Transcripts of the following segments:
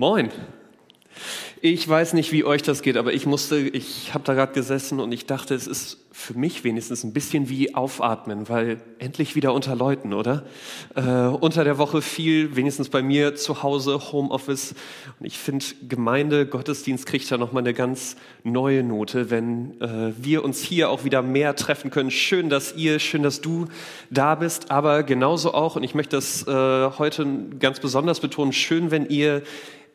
Moin. Ich weiß nicht, wie euch das geht, aber ich musste, ich habe da gerade gesessen und ich dachte, es ist für mich wenigstens ein bisschen wie aufatmen, weil endlich wieder unter Leuten, oder? Äh, unter der Woche viel, wenigstens bei mir zu Hause, Homeoffice. Und ich finde, Gemeinde, Gottesdienst kriegt da nochmal eine ganz neue Note, wenn äh, wir uns hier auch wieder mehr treffen können. Schön, dass ihr, schön, dass du da bist, aber genauso auch, und ich möchte das äh, heute ganz besonders betonen, schön, wenn ihr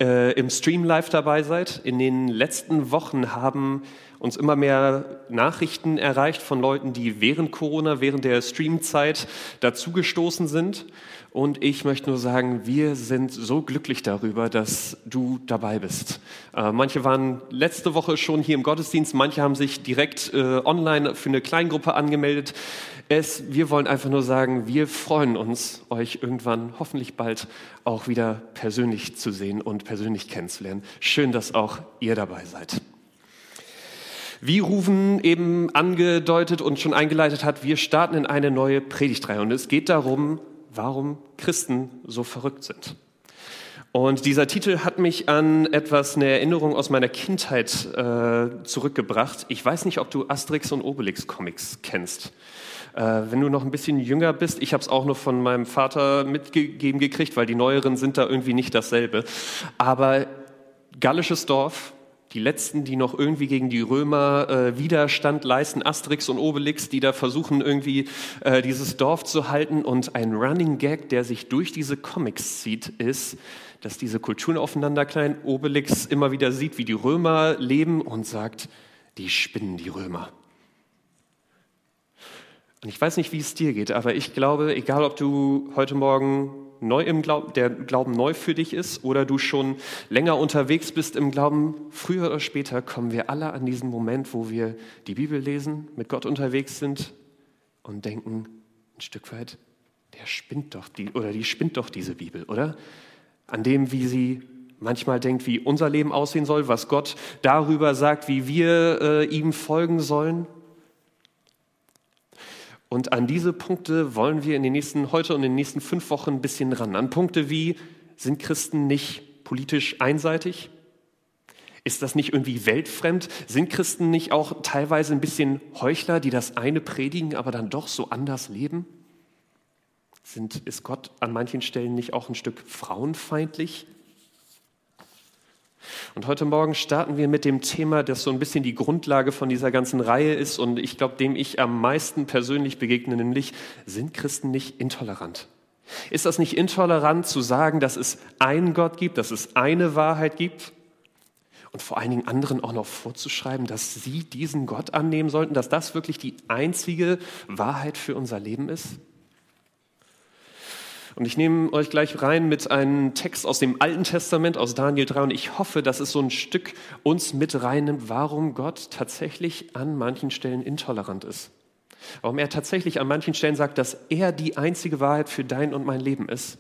äh, im Stream live dabei seid. In den letzten Wochen haben uns immer mehr Nachrichten erreicht von Leuten, die während Corona, während der Streamzeit dazugestoßen sind. Und ich möchte nur sagen, wir sind so glücklich darüber, dass du dabei bist. Äh, manche waren letzte Woche schon hier im Gottesdienst, manche haben sich direkt äh, online für eine Kleingruppe angemeldet. Es, wir wollen einfach nur sagen, wir freuen uns, euch irgendwann hoffentlich bald auch wieder persönlich zu sehen und persönlich kennenzulernen. Schön, dass auch ihr dabei seid. Wie Rufen eben angedeutet und schon eingeleitet hat, wir starten in eine neue Predigtreihe und es geht darum, warum Christen so verrückt sind. Und dieser Titel hat mich an etwas, eine Erinnerung aus meiner Kindheit äh, zurückgebracht. Ich weiß nicht, ob du Asterix und Obelix Comics kennst. Äh, wenn du noch ein bisschen jünger bist, ich habe es auch nur von meinem Vater mitgegeben gekriegt, weil die neueren sind da irgendwie nicht dasselbe. Aber gallisches Dorf, die letzten, die noch irgendwie gegen die Römer äh, Widerstand leisten, Asterix und Obelix, die da versuchen irgendwie äh, dieses Dorf zu halten. Und ein Running Gag, der sich durch diese Comics zieht, ist, dass diese Kulturen aufeinander klein. Obelix immer wieder sieht, wie die Römer leben und sagt, die spinnen die Römer. Und ich weiß nicht, wie es dir geht, aber ich glaube, egal ob du heute Morgen neu im Glauben, der Glauben neu für dich ist oder du schon länger unterwegs bist im Glauben, früher oder später kommen wir alle an diesen Moment, wo wir die Bibel lesen, mit Gott unterwegs sind und denken ein Stück weit, der spinnt doch die oder die spinnt doch diese Bibel, oder? An dem, wie sie manchmal denkt, wie unser Leben aussehen soll, was Gott darüber sagt, wie wir äh, ihm folgen sollen. Und an diese Punkte wollen wir in den nächsten, heute und in den nächsten fünf Wochen ein bisschen ran. An Punkte wie, sind Christen nicht politisch einseitig? Ist das nicht irgendwie weltfremd? Sind Christen nicht auch teilweise ein bisschen Heuchler, die das eine predigen, aber dann doch so anders leben? Sind, ist Gott an manchen Stellen nicht auch ein Stück frauenfeindlich? Und heute Morgen starten wir mit dem Thema, das so ein bisschen die Grundlage von dieser ganzen Reihe ist und ich glaube, dem ich am meisten persönlich begegne, nämlich, sind Christen nicht intolerant? Ist das nicht intolerant zu sagen, dass es einen Gott gibt, dass es eine Wahrheit gibt? Und vor allen Dingen anderen auch noch vorzuschreiben, dass sie diesen Gott annehmen sollten, dass das wirklich die einzige Wahrheit für unser Leben ist? Und ich nehme euch gleich rein mit einem Text aus dem Alten Testament, aus Daniel 3. Und ich hoffe, dass es so ein Stück uns mit reinnimmt, warum Gott tatsächlich an manchen Stellen intolerant ist. Warum er tatsächlich an manchen Stellen sagt, dass er die einzige Wahrheit für dein und mein Leben ist.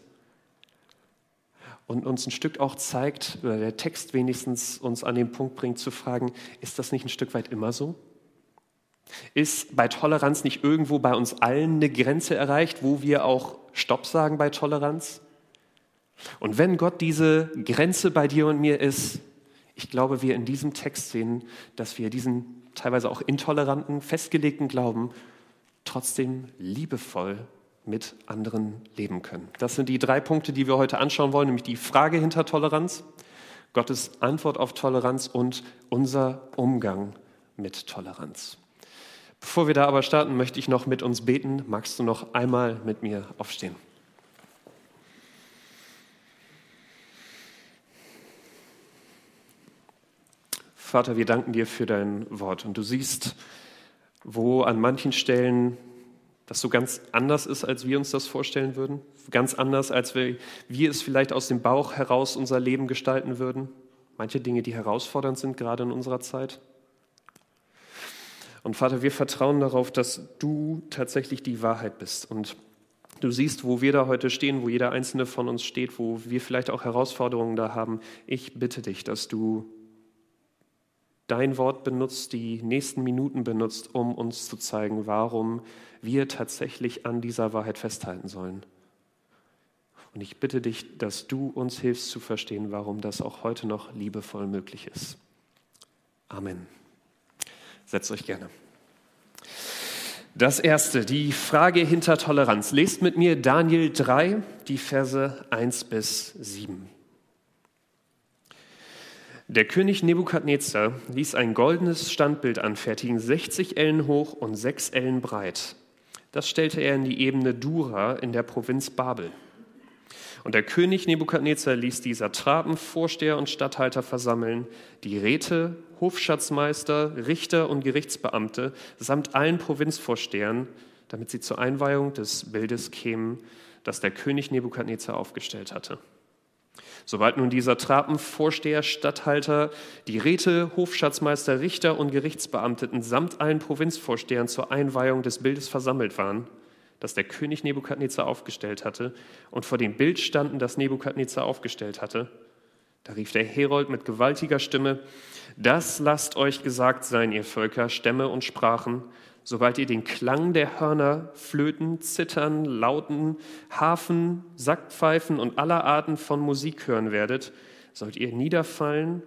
Und uns ein Stück auch zeigt, oder der Text wenigstens uns an den Punkt bringt zu fragen, ist das nicht ein Stück weit immer so? Ist bei Toleranz nicht irgendwo bei uns allen eine Grenze erreicht, wo wir auch Stopp sagen bei Toleranz? Und wenn Gott diese Grenze bei dir und mir ist, ich glaube, wir in diesem Text sehen, dass wir diesen teilweise auch intoleranten, festgelegten Glauben trotzdem liebevoll mit anderen leben können. Das sind die drei Punkte, die wir heute anschauen wollen, nämlich die Frage hinter Toleranz, Gottes Antwort auf Toleranz und unser Umgang mit Toleranz. Bevor wir da aber starten, möchte ich noch mit uns beten. Magst du noch einmal mit mir aufstehen? Vater, wir danken dir für dein Wort. Und du siehst, wo an manchen Stellen das so ganz anders ist, als wir uns das vorstellen würden. Ganz anders, als wir, wir es vielleicht aus dem Bauch heraus unser Leben gestalten würden. Manche Dinge, die herausfordernd sind, gerade in unserer Zeit. Und Vater, wir vertrauen darauf, dass du tatsächlich die Wahrheit bist. Und du siehst, wo wir da heute stehen, wo jeder einzelne von uns steht, wo wir vielleicht auch Herausforderungen da haben. Ich bitte dich, dass du dein Wort benutzt, die nächsten Minuten benutzt, um uns zu zeigen, warum wir tatsächlich an dieser Wahrheit festhalten sollen. Und ich bitte dich, dass du uns hilfst zu verstehen, warum das auch heute noch liebevoll möglich ist. Amen. Setzt euch gerne. Das erste, die Frage hinter Toleranz. Lest mit mir Daniel 3, die Verse 1 bis 7. Der König Nebukadnezar ließ ein goldenes Standbild anfertigen, 60 Ellen hoch und 6 Ellen breit. Das stellte er in die Ebene Dura in der Provinz Babel. Und der König Nebukadnezar ließ die Satrapen, Vorsteher und Statthalter versammeln, die Räte, Hofschatzmeister, Richter und Gerichtsbeamte samt allen Provinzvorstehern, damit sie zur Einweihung des Bildes kämen, das der König Nebukadnezar aufgestellt hatte. Sobald nun die Satrapen, Vorsteher, Statthalter, die Räte, Hofschatzmeister, Richter und Gerichtsbeamteten samt allen Provinzvorstehern zur Einweihung des Bildes versammelt waren, das der König Nebukadnezar aufgestellt hatte, und vor dem Bild standen, das Nebukadnezar aufgestellt hatte, da rief der Herold mit gewaltiger Stimme, das lasst euch gesagt sein, ihr Völker, Stämme und Sprachen, sobald ihr den Klang der Hörner, Flöten, Zittern, Lauten, Hafen, Sackpfeifen und aller Arten von Musik hören werdet, sollt ihr niederfallen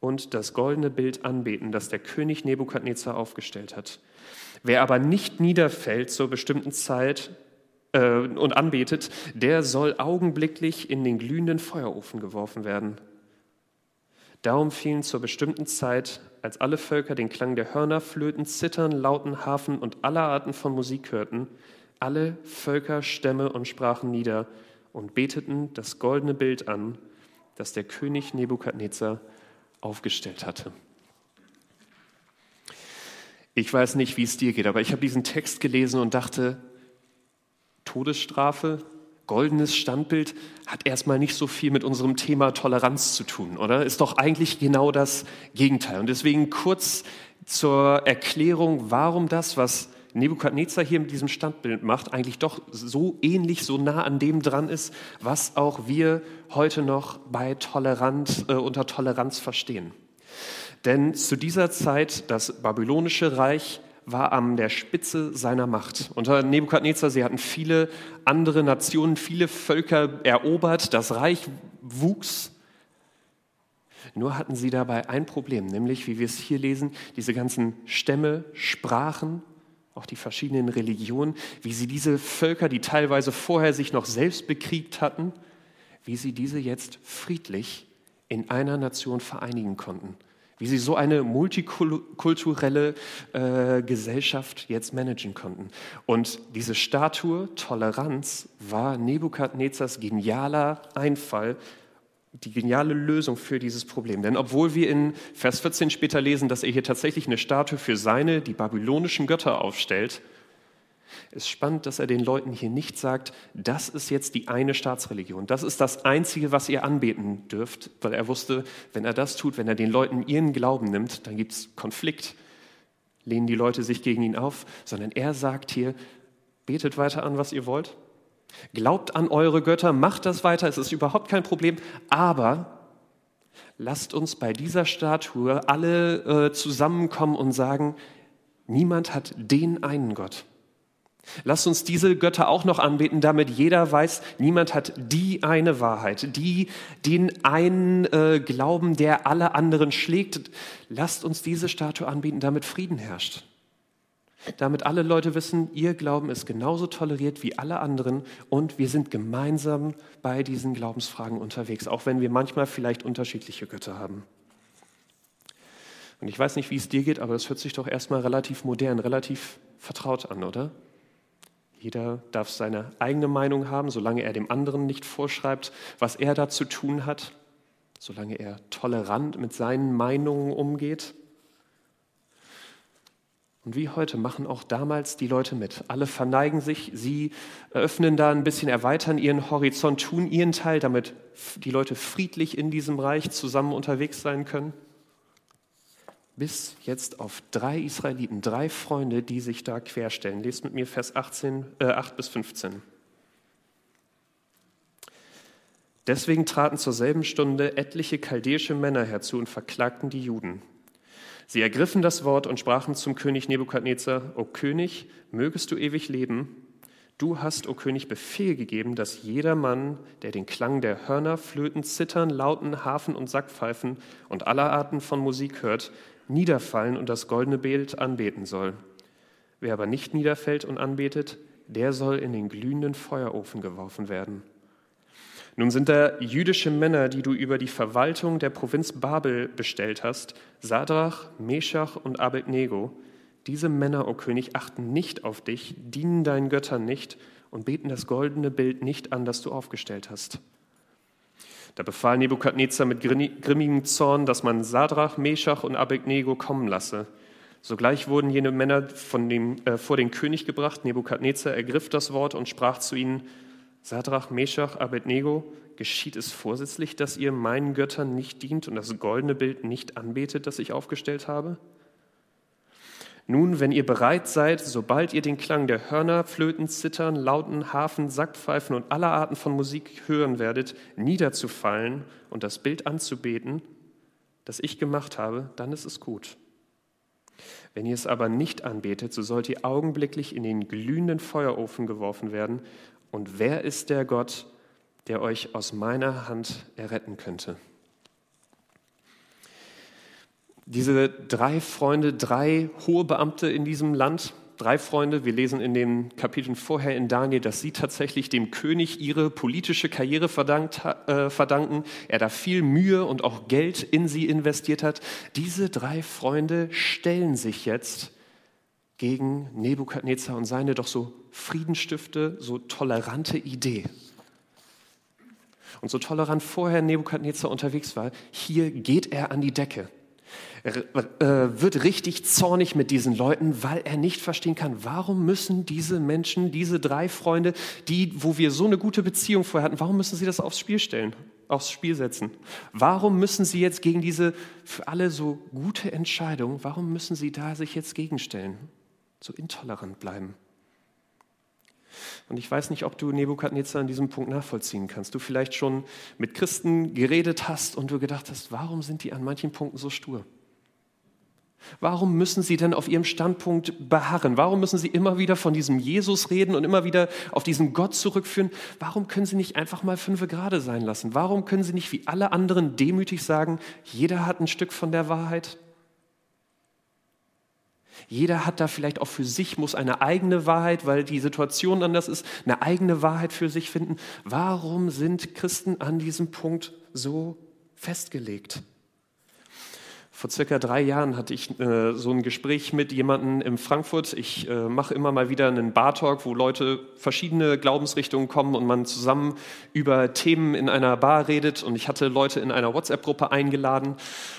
und das goldene Bild anbeten, das der König Nebukadnezar aufgestellt hat. Wer aber nicht niederfällt zur bestimmten Zeit äh, und anbetet, der soll augenblicklich in den glühenden Feuerofen geworfen werden. Darum fielen zur bestimmten Zeit, als alle Völker den Klang der Hörner, Flöten, Zittern, Lauten, Hafen und aller Arten von Musik hörten, alle Völker, Stämme und Sprachen nieder und beteten das goldene Bild an, das der König Nebukadnezar aufgestellt hatte. Ich weiß nicht, wie es dir geht, aber ich habe diesen Text gelesen und dachte, Todesstrafe, goldenes Standbild hat erstmal nicht so viel mit unserem Thema Toleranz zu tun, oder? Ist doch eigentlich genau das Gegenteil. Und deswegen kurz zur Erklärung, warum das, was Nebukadnezar hier mit diesem Standbild macht, eigentlich doch so ähnlich, so nah an dem dran ist, was auch wir heute noch bei Toleranz, äh, unter Toleranz verstehen. Denn zu dieser Zeit, das babylonische Reich war an der Spitze seiner Macht. Unter Nebukadnezar, sie hatten viele andere Nationen, viele Völker erobert, das Reich wuchs. Nur hatten sie dabei ein Problem, nämlich, wie wir es hier lesen, diese ganzen Stämme, Sprachen, auch die verschiedenen Religionen, wie sie diese Völker, die teilweise vorher sich noch selbst bekriegt hatten, wie sie diese jetzt friedlich in einer Nation vereinigen konnten wie sie so eine multikulturelle äh, Gesellschaft jetzt managen konnten. Und diese Statue Toleranz war Nebukadnezars genialer Einfall, die geniale Lösung für dieses Problem. Denn obwohl wir in Vers 14 später lesen, dass er hier tatsächlich eine Statue für seine, die babylonischen Götter aufstellt, ist spannend, dass er den Leuten hier nicht sagt, das ist jetzt die eine Staatsreligion, das ist das Einzige, was ihr anbeten dürft, weil er wusste, wenn er das tut, wenn er den Leuten ihren Glauben nimmt, dann gibt es Konflikt, lehnen die Leute sich gegen ihn auf, sondern er sagt hier, betet weiter an, was ihr wollt, glaubt an eure Götter, macht das weiter, es ist überhaupt kein Problem, aber lasst uns bei dieser Statue alle äh, zusammenkommen und sagen, niemand hat den einen Gott. Lasst uns diese Götter auch noch anbeten, damit jeder weiß, niemand hat die eine Wahrheit, die, den einen äh, Glauben, der alle anderen schlägt. Lasst uns diese Statue anbieten, damit Frieden herrscht. Damit alle Leute wissen, ihr Glauben ist genauso toleriert wie alle anderen und wir sind gemeinsam bei diesen Glaubensfragen unterwegs, auch wenn wir manchmal vielleicht unterschiedliche Götter haben. Und ich weiß nicht, wie es dir geht, aber es hört sich doch erstmal relativ modern, relativ vertraut an, oder? Jeder darf seine eigene Meinung haben, solange er dem anderen nicht vorschreibt, was er da zu tun hat, solange er tolerant mit seinen Meinungen umgeht. Und wie heute machen auch damals die Leute mit. Alle verneigen sich, sie öffnen da ein bisschen, erweitern ihren Horizont, tun ihren Teil, damit die Leute friedlich in diesem Reich zusammen unterwegs sein können bis jetzt auf drei Israeliten, drei Freunde, die sich da querstellen. Lest mit mir Vers 18, äh, 8 bis 15. Deswegen traten zur selben Stunde etliche chaldäische Männer herzu und verklagten die Juden. Sie ergriffen das Wort und sprachen zum König Nebukadnezar, O König, mögest du ewig leben. Du hast, o König, Befehl gegeben, dass jeder Mann, der den Klang der Hörner, Flöten, Zittern, Lauten, Hafen und Sackpfeifen und aller Arten von Musik hört, niederfallen und das goldene Bild anbeten soll. Wer aber nicht niederfällt und anbetet, der soll in den glühenden Feuerofen geworfen werden. Nun sind da jüdische Männer, die du über die Verwaltung der Provinz Babel bestellt hast, Sadrach, Meshach und Abednego, diese Männer, o oh König, achten nicht auf dich, dienen deinen Göttern nicht und beten das goldene Bild nicht an, das du aufgestellt hast. Da befahl Nebukadnezar mit grimmigem Zorn, dass man Sadrach, Meshach und Abednego kommen lasse. Sogleich wurden jene Männer dem, äh, vor den König gebracht. Nebukadnezar ergriff das Wort und sprach zu ihnen: Sadrach, Meshach, Abednego, geschieht es vorsätzlich, dass ihr meinen Göttern nicht dient und das goldene Bild nicht anbetet, das ich aufgestellt habe? Nun, wenn ihr bereit seid, sobald ihr den Klang der Hörner, Flöten, Zittern, Lauten, Hafen, Sackpfeifen und aller Arten von Musik hören werdet, niederzufallen und das Bild anzubeten, das ich gemacht habe, dann ist es gut. Wenn ihr es aber nicht anbetet, so sollt ihr augenblicklich in den glühenden Feuerofen geworfen werden. Und wer ist der Gott, der euch aus meiner Hand erretten könnte? Diese drei Freunde, drei hohe Beamte in diesem Land, drei Freunde, wir lesen in den Kapiteln vorher in Daniel, dass sie tatsächlich dem König ihre politische Karriere verdankt, äh, verdanken, er da viel Mühe und auch Geld in sie investiert hat. Diese drei Freunde stellen sich jetzt gegen Nebukadnezar und seine doch so Friedenstifte, so tolerante Idee. Und so tolerant vorher Nebukadnezar unterwegs war, hier geht er an die Decke. Er äh, wird richtig zornig mit diesen Leuten, weil er nicht verstehen kann, warum müssen diese Menschen, diese drei Freunde, die, wo wir so eine gute Beziehung vorher hatten, warum müssen sie das aufs Spiel stellen, aufs Spiel setzen? Warum müssen sie jetzt gegen diese für alle so gute Entscheidung, warum müssen sie da sich jetzt gegenstellen, so intolerant bleiben? Und ich weiß nicht, ob du Nebukadnezar an diesem Punkt nachvollziehen kannst. Du vielleicht schon mit Christen geredet hast und du gedacht hast, warum sind die an manchen Punkten so stur? Warum müssen sie denn auf ihrem Standpunkt beharren? Warum müssen sie immer wieder von diesem Jesus reden und immer wieder auf diesen Gott zurückführen? Warum können sie nicht einfach mal fünf Grade sein lassen? Warum können sie nicht wie alle anderen demütig sagen, jeder hat ein Stück von der Wahrheit? Jeder hat da vielleicht auch für sich, muss eine eigene Wahrheit, weil die Situation anders ist, eine eigene Wahrheit für sich finden. Warum sind Christen an diesem Punkt so festgelegt? Vor circa drei Jahren hatte ich äh, so ein Gespräch mit jemandem in Frankfurt. Ich äh, mache immer mal wieder einen Bar-Talk, wo Leute verschiedene Glaubensrichtungen kommen und man zusammen über Themen in einer Bar redet. Und ich hatte Leute in einer WhatsApp-Gruppe eingeladen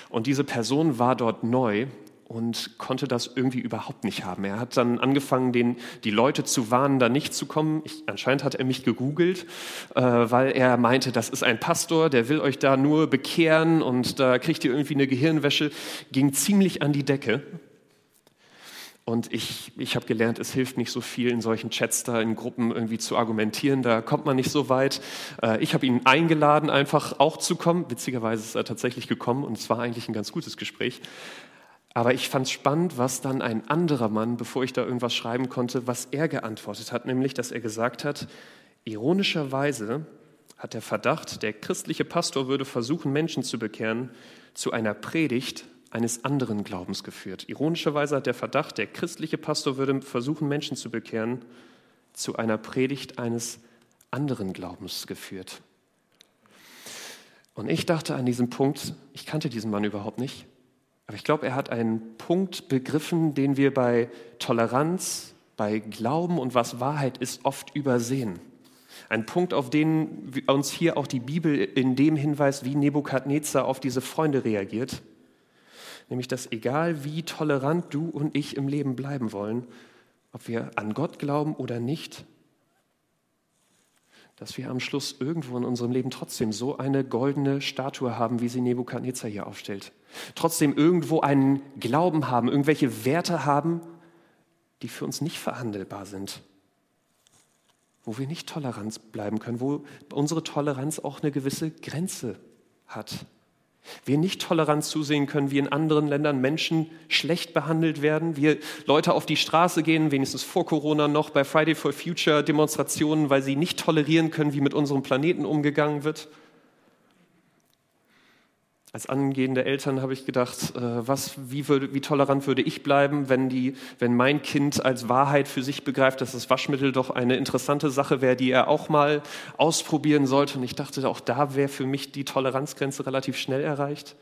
und diese Person war dort neu und konnte das irgendwie überhaupt nicht haben. Er hat dann angefangen, den, die Leute zu warnen, da nicht zu kommen. Ich, anscheinend hat er mich gegoogelt, äh, weil er meinte, das ist ein Pastor, der will euch da nur bekehren und da kriegt ihr irgendwie eine Gehirnwäsche. Ging ziemlich an die Decke. Und ich, ich habe gelernt, es hilft nicht so viel, in solchen Chats da in Gruppen irgendwie zu argumentieren. Da kommt man nicht so weit. Äh, ich habe ihn eingeladen, einfach auch zu kommen. Witzigerweise ist er tatsächlich gekommen und es war eigentlich ein ganz gutes Gespräch. Aber ich fand es spannend, was dann ein anderer Mann, bevor ich da irgendwas schreiben konnte, was er geantwortet hat, nämlich, dass er gesagt hat, ironischerweise hat der Verdacht, der christliche Pastor würde versuchen, Menschen zu bekehren, zu einer Predigt eines anderen Glaubens geführt. Ironischerweise hat der Verdacht, der christliche Pastor würde versuchen, Menschen zu bekehren, zu einer Predigt eines anderen Glaubens geführt. Und ich dachte an diesem Punkt, ich kannte diesen Mann überhaupt nicht, aber ich glaube, er hat einen Punkt begriffen, den wir bei Toleranz, bei Glauben und was Wahrheit ist, oft übersehen. Ein Punkt, auf den uns hier auch die Bibel in dem hinweist, wie Nebukadnezar auf diese Freunde reagiert. Nämlich, dass egal wie tolerant du und ich im Leben bleiben wollen, ob wir an Gott glauben oder nicht, dass wir am Schluss irgendwo in unserem Leben trotzdem so eine goldene Statue haben, wie sie Nebukadnezar hier aufstellt. Trotzdem irgendwo einen Glauben haben, irgendwelche Werte haben, die für uns nicht verhandelbar sind. Wo wir nicht tolerant bleiben können, wo unsere Toleranz auch eine gewisse Grenze hat. Wir nicht tolerant zusehen können, wie in anderen Ländern Menschen schlecht behandelt werden. Wir Leute auf die Straße gehen, wenigstens vor Corona noch, bei Friday for Future Demonstrationen, weil sie nicht tolerieren können, wie mit unserem Planeten umgegangen wird. Als angehende Eltern habe ich gedacht, äh, was, wie, würde, wie, tolerant würde ich bleiben, wenn, die, wenn mein Kind als Wahrheit für sich begreift, dass das Waschmittel doch eine interessante Sache wäre, die er auch mal ausprobieren sollte. Und ich dachte, auch da wäre für mich die Toleranzgrenze relativ schnell erreicht.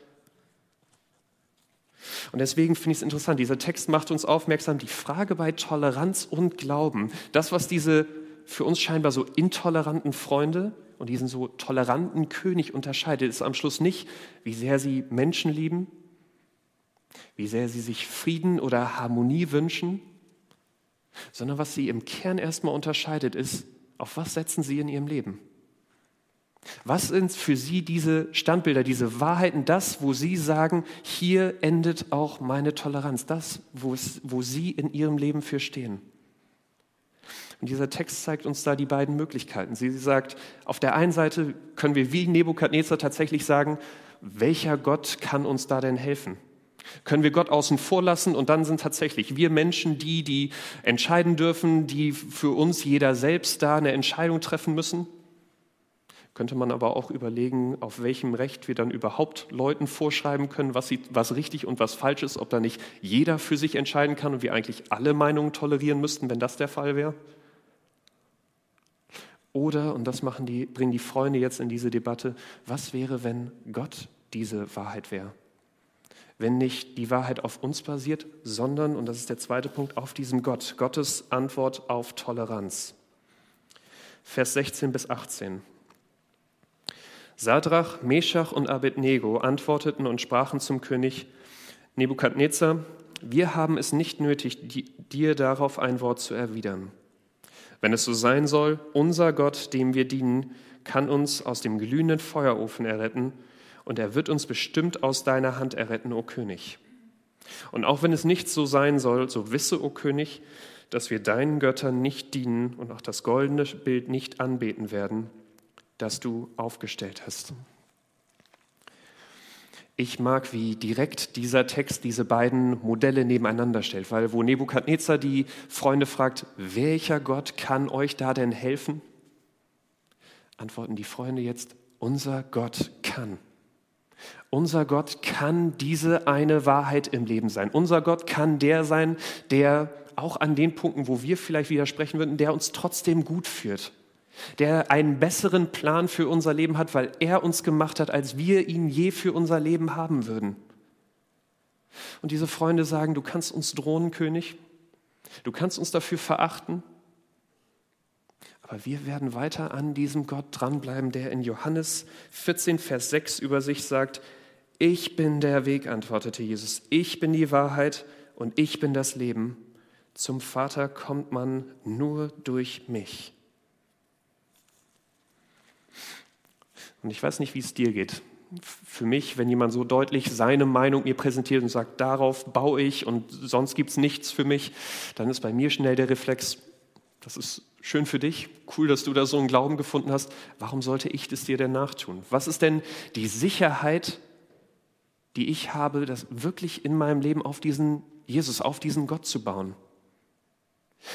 Und deswegen finde ich es interessant, dieser Text macht uns aufmerksam, die Frage bei Toleranz und Glauben, das, was diese für uns scheinbar so intoleranten Freunde und diesen so toleranten König unterscheidet, ist am Schluss nicht, wie sehr sie Menschen lieben, wie sehr sie sich Frieden oder Harmonie wünschen, sondern was sie im Kern erstmal unterscheidet, ist, auf was setzen sie in ihrem Leben? Was sind für Sie diese Standbilder, diese Wahrheiten, das, wo Sie sagen, hier endet auch meine Toleranz, das, wo, es, wo Sie in Ihrem Leben für stehen? Und dieser Text zeigt uns da die beiden Möglichkeiten. Sie, sagt, auf der einen Seite können wir wie Nebukadnezar tatsächlich sagen, welcher Gott kann uns da denn helfen? Können wir Gott außen vor lassen und dann sind tatsächlich wir Menschen die, die entscheiden dürfen, die für uns jeder selbst da eine Entscheidung treffen müssen? Könnte man aber auch überlegen, auf welchem Recht wir dann überhaupt Leuten vorschreiben können, was, sie, was richtig und was falsch ist, ob da nicht jeder für sich entscheiden kann und wir eigentlich alle Meinungen tolerieren müssten, wenn das der Fall wäre? Oder, und das machen die, bringen die Freunde jetzt in diese Debatte, was wäre, wenn Gott diese Wahrheit wäre? Wenn nicht die Wahrheit auf uns basiert, sondern, und das ist der zweite Punkt, auf diesem Gott, Gottes Antwort auf Toleranz. Vers 16 bis 18. Sadrach, Meshach und Abednego antworteten und sprachen zum König Nebukadnezar, wir haben es nicht nötig, dir darauf ein Wort zu erwidern. Wenn es so sein soll, unser Gott, dem wir dienen, kann uns aus dem glühenden Feuerofen erretten und er wird uns bestimmt aus deiner Hand erretten, o König. Und auch wenn es nicht so sein soll, so wisse, o König, dass wir deinen Göttern nicht dienen und auch das goldene Bild nicht anbeten werden, das du aufgestellt hast. Ich mag, wie direkt dieser Text diese beiden Modelle nebeneinander stellt, weil wo Nebukadnezar die Freunde fragt, welcher Gott kann euch da denn helfen? Antworten die Freunde jetzt, unser Gott kann. Unser Gott kann diese eine Wahrheit im Leben sein. Unser Gott kann der sein, der auch an den Punkten, wo wir vielleicht widersprechen würden, der uns trotzdem gut führt der einen besseren Plan für unser Leben hat, weil er uns gemacht hat, als wir ihn je für unser Leben haben würden. Und diese Freunde sagen, du kannst uns drohen, König, du kannst uns dafür verachten, aber wir werden weiter an diesem Gott dranbleiben, der in Johannes 14, Vers 6 über sich sagt, ich bin der Weg, antwortete Jesus, ich bin die Wahrheit und ich bin das Leben. Zum Vater kommt man nur durch mich. Und ich weiß nicht, wie es dir geht. Für mich, wenn jemand so deutlich seine Meinung mir präsentiert und sagt, darauf baue ich und sonst gibt es nichts für mich, dann ist bei mir schnell der Reflex, das ist schön für dich, cool, dass du da so einen Glauben gefunden hast. Warum sollte ich das dir denn nachtun? Was ist denn die Sicherheit, die ich habe, das wirklich in meinem Leben auf diesen Jesus, auf diesen Gott zu bauen?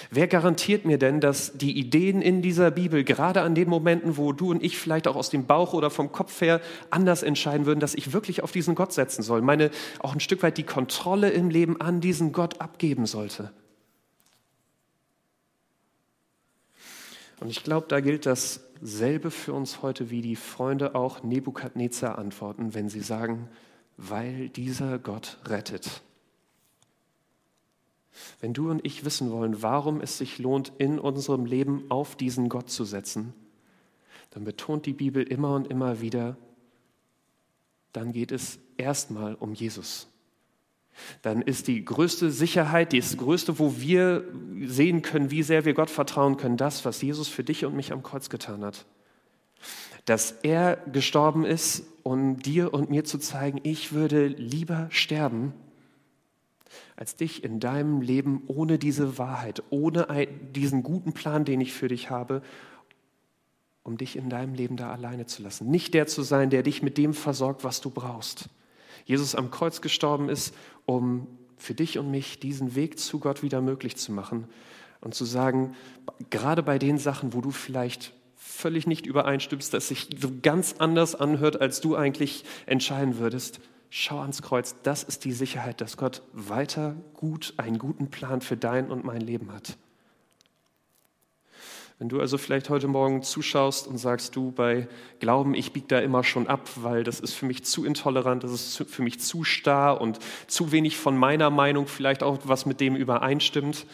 Wer garantiert mir denn, dass die Ideen in dieser Bibel, gerade an den Momenten, wo du und ich vielleicht auch aus dem Bauch oder vom Kopf her anders entscheiden würden, dass ich wirklich auf diesen Gott setzen soll, meine auch ein Stück weit die Kontrolle im Leben an diesen Gott abgeben sollte? Und ich glaube, da gilt dasselbe für uns heute, wie die Freunde auch Nebukadnezar antworten, wenn sie sagen, weil dieser Gott rettet. Wenn du und ich wissen wollen, warum es sich lohnt, in unserem Leben auf diesen Gott zu setzen, dann betont die Bibel immer und immer wieder, dann geht es erstmal um Jesus. Dann ist die größte Sicherheit, das größte, wo wir sehen können, wie sehr wir Gott vertrauen können, das, was Jesus für dich und mich am Kreuz getan hat. Dass er gestorben ist, um dir und mir zu zeigen, ich würde lieber sterben, als dich in deinem Leben ohne diese Wahrheit, ohne diesen guten Plan, den ich für dich habe, um dich in deinem Leben da alleine zu lassen. Nicht der zu sein, der dich mit dem versorgt, was du brauchst. Jesus am Kreuz gestorben ist, um für dich und mich diesen Weg zu Gott wieder möglich zu machen und zu sagen, gerade bei den Sachen, wo du vielleicht völlig nicht übereinstimmst, dass sich so ganz anders anhört, als du eigentlich entscheiden würdest, schau ans Kreuz. Das ist die Sicherheit, dass Gott weiter gut einen guten Plan für dein und mein Leben hat. Wenn du also vielleicht heute Morgen zuschaust und sagst, du bei Glauben, ich biege da immer schon ab, weil das ist für mich zu intolerant, das ist für mich zu starr und zu wenig von meiner Meinung vielleicht auch was mit dem übereinstimmt.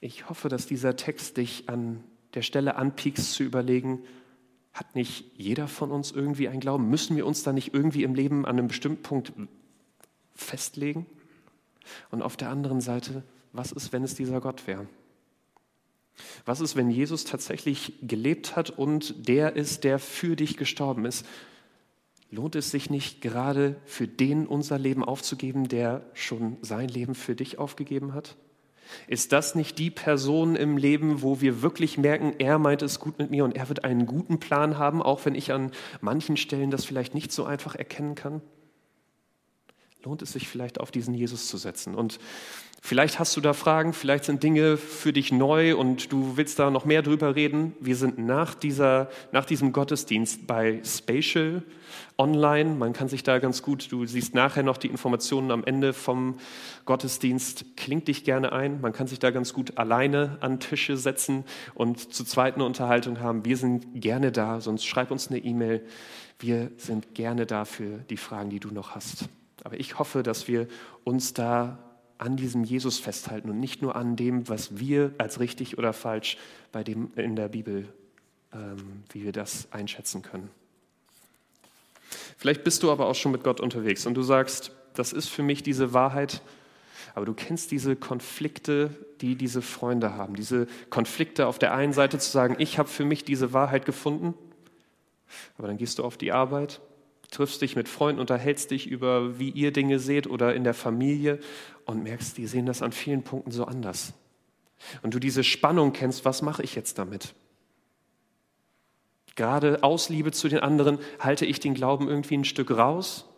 Ich hoffe, dass dieser Text dich an der Stelle anpiekst zu überlegen, hat nicht jeder von uns irgendwie ein Glauben? Müssen wir uns da nicht irgendwie im Leben an einem bestimmten Punkt festlegen? Und auf der anderen Seite, was ist, wenn es dieser Gott wäre? Was ist, wenn Jesus tatsächlich gelebt hat und der ist, der für dich gestorben ist? Lohnt es sich nicht gerade für den unser Leben aufzugeben, der schon sein Leben für dich aufgegeben hat? Ist das nicht die Person im Leben, wo wir wirklich merken, er meint es gut mit mir und er wird einen guten Plan haben, auch wenn ich an manchen Stellen das vielleicht nicht so einfach erkennen kann? Lohnt es sich vielleicht auf diesen Jesus zu setzen? Und Vielleicht hast du da Fragen, vielleicht sind Dinge für dich neu und du willst da noch mehr drüber reden. Wir sind nach, dieser, nach diesem Gottesdienst bei Spatial online. Man kann sich da ganz gut, du siehst nachher noch die Informationen am Ende vom Gottesdienst. Klingt dich gerne ein. Man kann sich da ganz gut alleine an Tische setzen und zu zweit eine Unterhaltung haben. Wir sind gerne da, sonst schreib uns eine E-Mail. Wir sind gerne da für die Fragen, die du noch hast. Aber ich hoffe, dass wir uns da an diesem Jesus festhalten und nicht nur an dem, was wir als richtig oder falsch bei dem in der Bibel, ähm, wie wir das einschätzen können. Vielleicht bist du aber auch schon mit Gott unterwegs und du sagst, das ist für mich diese Wahrheit, aber du kennst diese Konflikte, die diese Freunde haben. Diese Konflikte auf der einen Seite zu sagen, ich habe für mich diese Wahrheit gefunden, aber dann gehst du auf die Arbeit triffst dich mit Freunden, unterhältst dich über, wie ihr Dinge seht oder in der Familie und merkst, die sehen das an vielen Punkten so anders. Und du diese Spannung kennst, was mache ich jetzt damit? Gerade aus Liebe zu den anderen halte ich den Glauben irgendwie ein Stück raus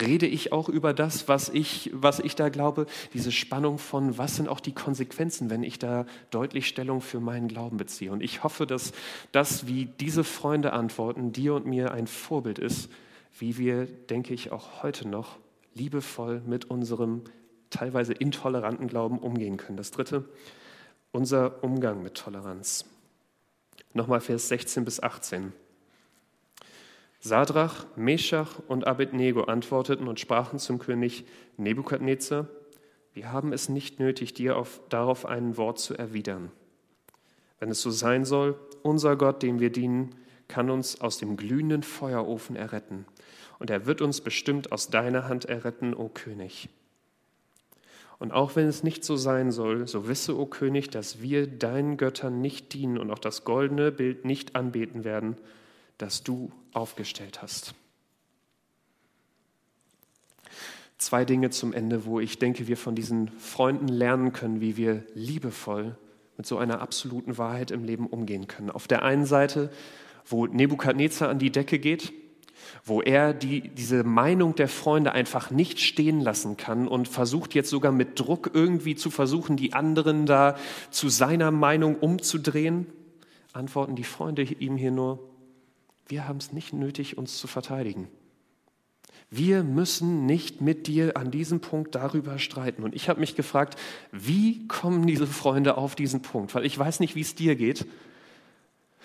Rede ich auch über das, was ich, was ich da glaube? Diese Spannung von, was sind auch die Konsequenzen, wenn ich da deutlich Stellung für meinen Glauben beziehe? Und ich hoffe, dass das, wie diese Freunde antworten, dir und mir ein Vorbild ist, wie wir, denke ich, auch heute noch liebevoll mit unserem teilweise intoleranten Glauben umgehen können. Das dritte, unser Umgang mit Toleranz. Nochmal Vers 16 bis 18. Sadrach, Meschach und Abednego antworteten und sprachen zum König Nebukadnezar, wir haben es nicht nötig, dir auf, darauf ein Wort zu erwidern. Wenn es so sein soll, unser Gott, dem wir dienen, kann uns aus dem glühenden Feuerofen erretten, und er wird uns bestimmt aus deiner Hand erretten, o König. Und auch wenn es nicht so sein soll, so wisse, o König, dass wir deinen Göttern nicht dienen und auch das goldene Bild nicht anbeten werden, das du aufgestellt hast. Zwei Dinge zum Ende, wo ich denke, wir von diesen Freunden lernen können, wie wir liebevoll mit so einer absoluten Wahrheit im Leben umgehen können. Auf der einen Seite, wo Nebukadnezar an die Decke geht, wo er die, diese Meinung der Freunde einfach nicht stehen lassen kann und versucht jetzt sogar mit Druck irgendwie zu versuchen, die anderen da zu seiner Meinung umzudrehen, antworten die Freunde ihm hier nur, wir haben es nicht nötig, uns zu verteidigen. Wir müssen nicht mit dir an diesem Punkt darüber streiten. Und ich habe mich gefragt, wie kommen diese Freunde auf diesen Punkt? Weil ich weiß nicht, wie es dir geht.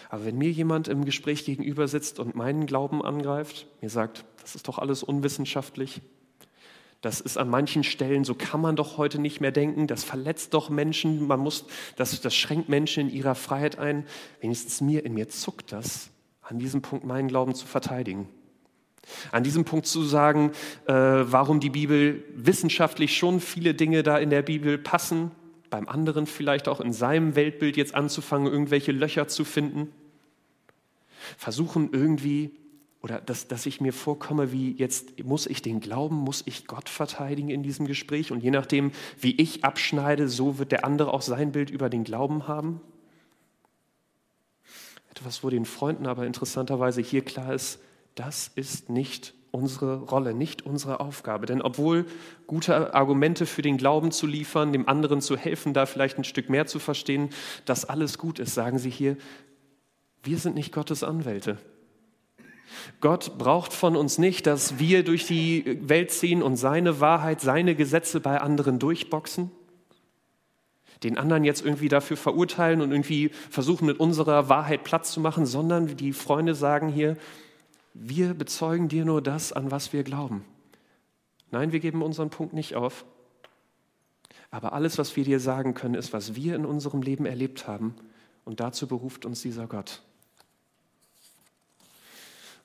Aber wenn mir jemand im Gespräch gegenüber sitzt und meinen Glauben angreift, mir sagt, das ist doch alles unwissenschaftlich, das ist an manchen Stellen, so kann man doch heute nicht mehr denken, das verletzt doch Menschen, man muss, das, das schränkt Menschen in ihrer Freiheit ein. Wenigstens mir, in mir zuckt das, an diesem Punkt meinen Glauben zu verteidigen. An diesem Punkt zu sagen, äh, warum die Bibel wissenschaftlich schon viele Dinge da in der Bibel passen, beim anderen vielleicht auch in seinem Weltbild jetzt anzufangen, irgendwelche Löcher zu finden. Versuchen irgendwie, oder dass, dass ich mir vorkomme, wie jetzt muss ich den Glauben, muss ich Gott verteidigen in diesem Gespräch und je nachdem, wie ich abschneide, so wird der andere auch sein Bild über den Glauben haben. Etwas, wo den Freunden aber interessanterweise hier klar ist, das ist nicht unsere Rolle, nicht unsere Aufgabe. Denn obwohl gute Argumente für den Glauben zu liefern, dem anderen zu helfen, da vielleicht ein Stück mehr zu verstehen, dass alles gut ist, sagen sie hier, wir sind nicht Gottes Anwälte. Gott braucht von uns nicht, dass wir durch die Welt ziehen und seine Wahrheit, seine Gesetze bei anderen durchboxen, den anderen jetzt irgendwie dafür verurteilen und irgendwie versuchen, mit unserer Wahrheit Platz zu machen, sondern die Freunde sagen hier, wir bezeugen dir nur das, an was wir glauben. Nein, wir geben unseren Punkt nicht auf. Aber alles, was wir dir sagen können, ist, was wir in unserem Leben erlebt haben. Und dazu beruft uns dieser Gott.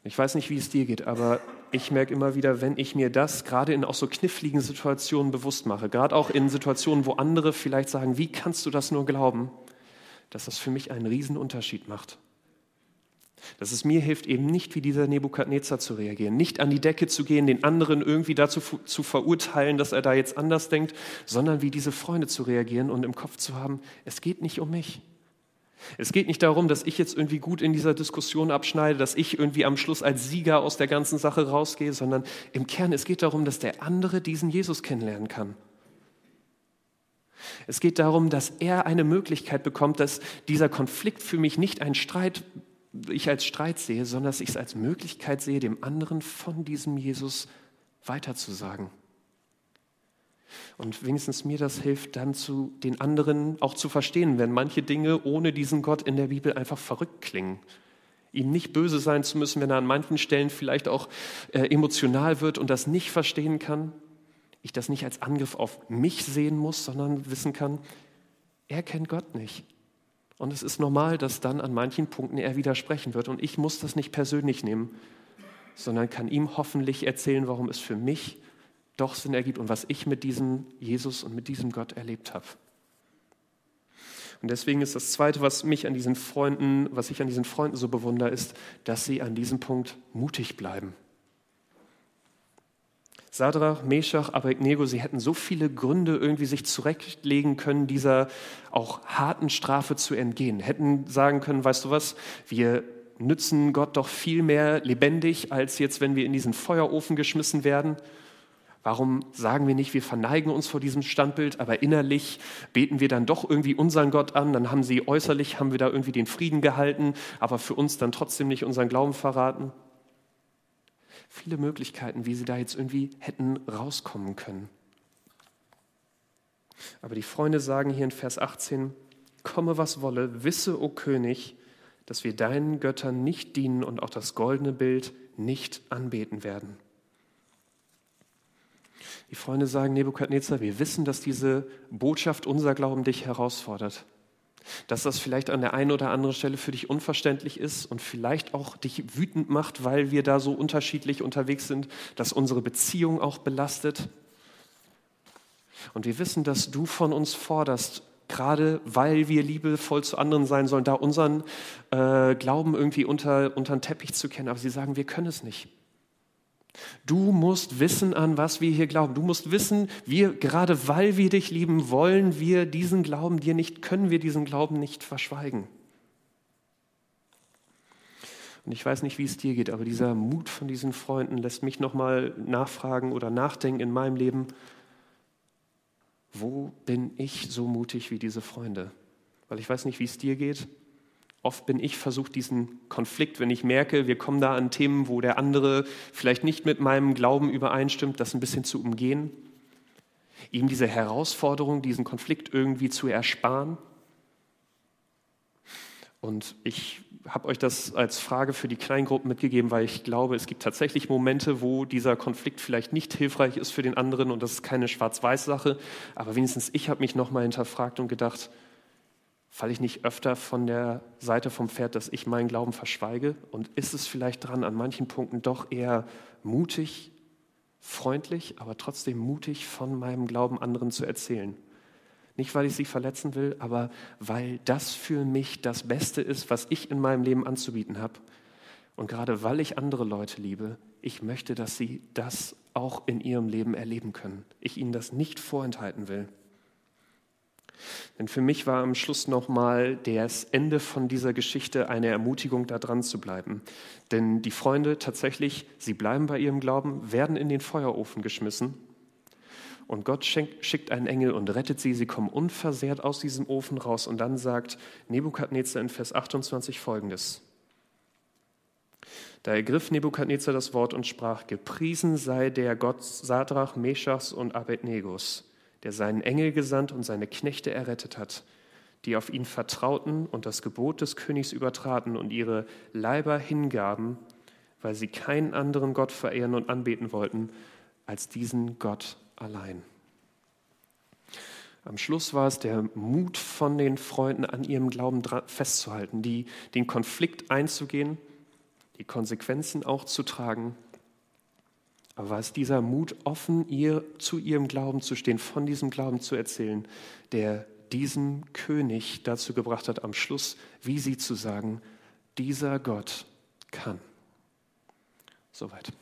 Ich weiß nicht, wie es dir geht, aber ich merke immer wieder, wenn ich mir das gerade in auch so kniffligen Situationen bewusst mache, gerade auch in Situationen, wo andere vielleicht sagen, wie kannst du das nur glauben, dass das für mich einen Riesenunterschied macht. Dass es mir hilft, eben nicht wie dieser Nebukadnezar zu reagieren, nicht an die Decke zu gehen, den anderen irgendwie dazu zu verurteilen, dass er da jetzt anders denkt, sondern wie diese Freunde zu reagieren und im Kopf zu haben, es geht nicht um mich. Es geht nicht darum, dass ich jetzt irgendwie gut in dieser Diskussion abschneide, dass ich irgendwie am Schluss als Sieger aus der ganzen Sache rausgehe, sondern im Kern, es geht darum, dass der andere diesen Jesus kennenlernen kann. Es geht darum, dass er eine Möglichkeit bekommt, dass dieser Konflikt für mich nicht ein Streit ich als Streit sehe, sondern dass ich es als Möglichkeit sehe, dem anderen von diesem Jesus weiterzusagen. Und wenigstens mir das hilft, dann zu den anderen auch zu verstehen, wenn manche Dinge ohne diesen Gott in der Bibel einfach verrückt klingen. Ihm nicht böse sein zu müssen, wenn er an manchen Stellen vielleicht auch äh, emotional wird und das nicht verstehen kann. Ich das nicht als Angriff auf mich sehen muss, sondern wissen kann, er kennt Gott nicht. Und es ist normal, dass dann an manchen Punkten er widersprechen wird. Und ich muss das nicht persönlich nehmen, sondern kann ihm hoffentlich erzählen, warum es für mich doch Sinn ergibt und was ich mit diesem Jesus und mit diesem Gott erlebt habe. Und deswegen ist das Zweite, was mich an diesen Freunden, was ich an diesen Freunden so bewundere, ist, dass sie an diesem Punkt mutig bleiben. Sadrach, Meshach, Abednego, sie hätten so viele Gründe irgendwie sich zurechtlegen können, dieser auch harten Strafe zu entgehen. Hätten sagen können, weißt du was, wir nützen Gott doch viel mehr lebendig, als jetzt, wenn wir in diesen Feuerofen geschmissen werden. Warum sagen wir nicht, wir verneigen uns vor diesem Standbild, aber innerlich beten wir dann doch irgendwie unseren Gott an, dann haben sie äußerlich, haben wir da irgendwie den Frieden gehalten, aber für uns dann trotzdem nicht unseren Glauben verraten? viele Möglichkeiten, wie sie da jetzt irgendwie hätten rauskommen können. Aber die Freunde sagen hier in Vers 18, komme was wolle, wisse, o König, dass wir deinen Göttern nicht dienen und auch das goldene Bild nicht anbeten werden. Die Freunde sagen, Nebukadnezar, wir wissen, dass diese Botschaft unser Glauben dich herausfordert dass das vielleicht an der einen oder anderen Stelle für dich unverständlich ist und vielleicht auch dich wütend macht, weil wir da so unterschiedlich unterwegs sind, dass unsere Beziehung auch belastet. Und wir wissen, dass du von uns forderst, gerade weil wir liebevoll zu anderen sein sollen, da unseren äh, Glauben irgendwie unter, unter den Teppich zu kennen. Aber sie sagen, wir können es nicht. Du musst wissen, an was wir hier glauben. Du musst wissen, wir, gerade weil wir dich lieben, wollen wir diesen Glauben dir nicht, können wir diesen Glauben nicht verschweigen. Und ich weiß nicht, wie es dir geht, aber dieser Mut von diesen Freunden lässt mich nochmal nachfragen oder nachdenken in meinem Leben, wo bin ich so mutig wie diese Freunde? Weil ich weiß nicht, wie es dir geht, Oft bin ich versucht, diesen Konflikt, wenn ich merke, wir kommen da an Themen, wo der andere vielleicht nicht mit meinem Glauben übereinstimmt, das ein bisschen zu umgehen, ihm diese Herausforderung, diesen Konflikt irgendwie zu ersparen. Und ich habe euch das als Frage für die Kleingruppen mitgegeben, weil ich glaube, es gibt tatsächlich Momente, wo dieser Konflikt vielleicht nicht hilfreich ist für den anderen und das ist keine Schwarz-Weiß-Sache. Aber wenigstens ich habe mich nochmal hinterfragt und gedacht, Falle ich nicht öfter von der Seite vom Pferd, dass ich meinen Glauben verschweige? Und ist es vielleicht dran, an manchen Punkten doch eher mutig, freundlich, aber trotzdem mutig von meinem Glauben anderen zu erzählen? Nicht, weil ich sie verletzen will, aber weil das für mich das Beste ist, was ich in meinem Leben anzubieten habe. Und gerade weil ich andere Leute liebe, ich möchte, dass sie das auch in ihrem Leben erleben können. Ich ihnen das nicht vorenthalten will. Denn für mich war am Schluss nochmal das Ende von dieser Geschichte eine Ermutigung, da dran zu bleiben. Denn die Freunde tatsächlich, sie bleiben bei ihrem Glauben, werden in den Feuerofen geschmissen. Und Gott schickt einen Engel und rettet sie. Sie kommen unversehrt aus diesem Ofen raus. Und dann sagt Nebukadnezar in Vers 28 folgendes. Da ergriff Nebukadnezar das Wort und sprach, gepriesen sei der Gott Sadrach, Meschachs und Abednegos der seinen Engel gesandt und seine Knechte errettet hat, die auf ihn vertrauten und das Gebot des Königs übertraten und ihre Leiber hingaben, weil sie keinen anderen Gott verehren und anbeten wollten als diesen Gott allein. Am Schluss war es der Mut von den Freunden, an ihrem Glauben festzuhalten, die, den Konflikt einzugehen, die Konsequenzen auch zu tragen aber war es dieser Mut, offen ihr, zu ihrem Glauben zu stehen, von diesem Glauben zu erzählen, der diesen König dazu gebracht hat, am Schluss, wie sie zu sagen, dieser Gott kann. Soweit.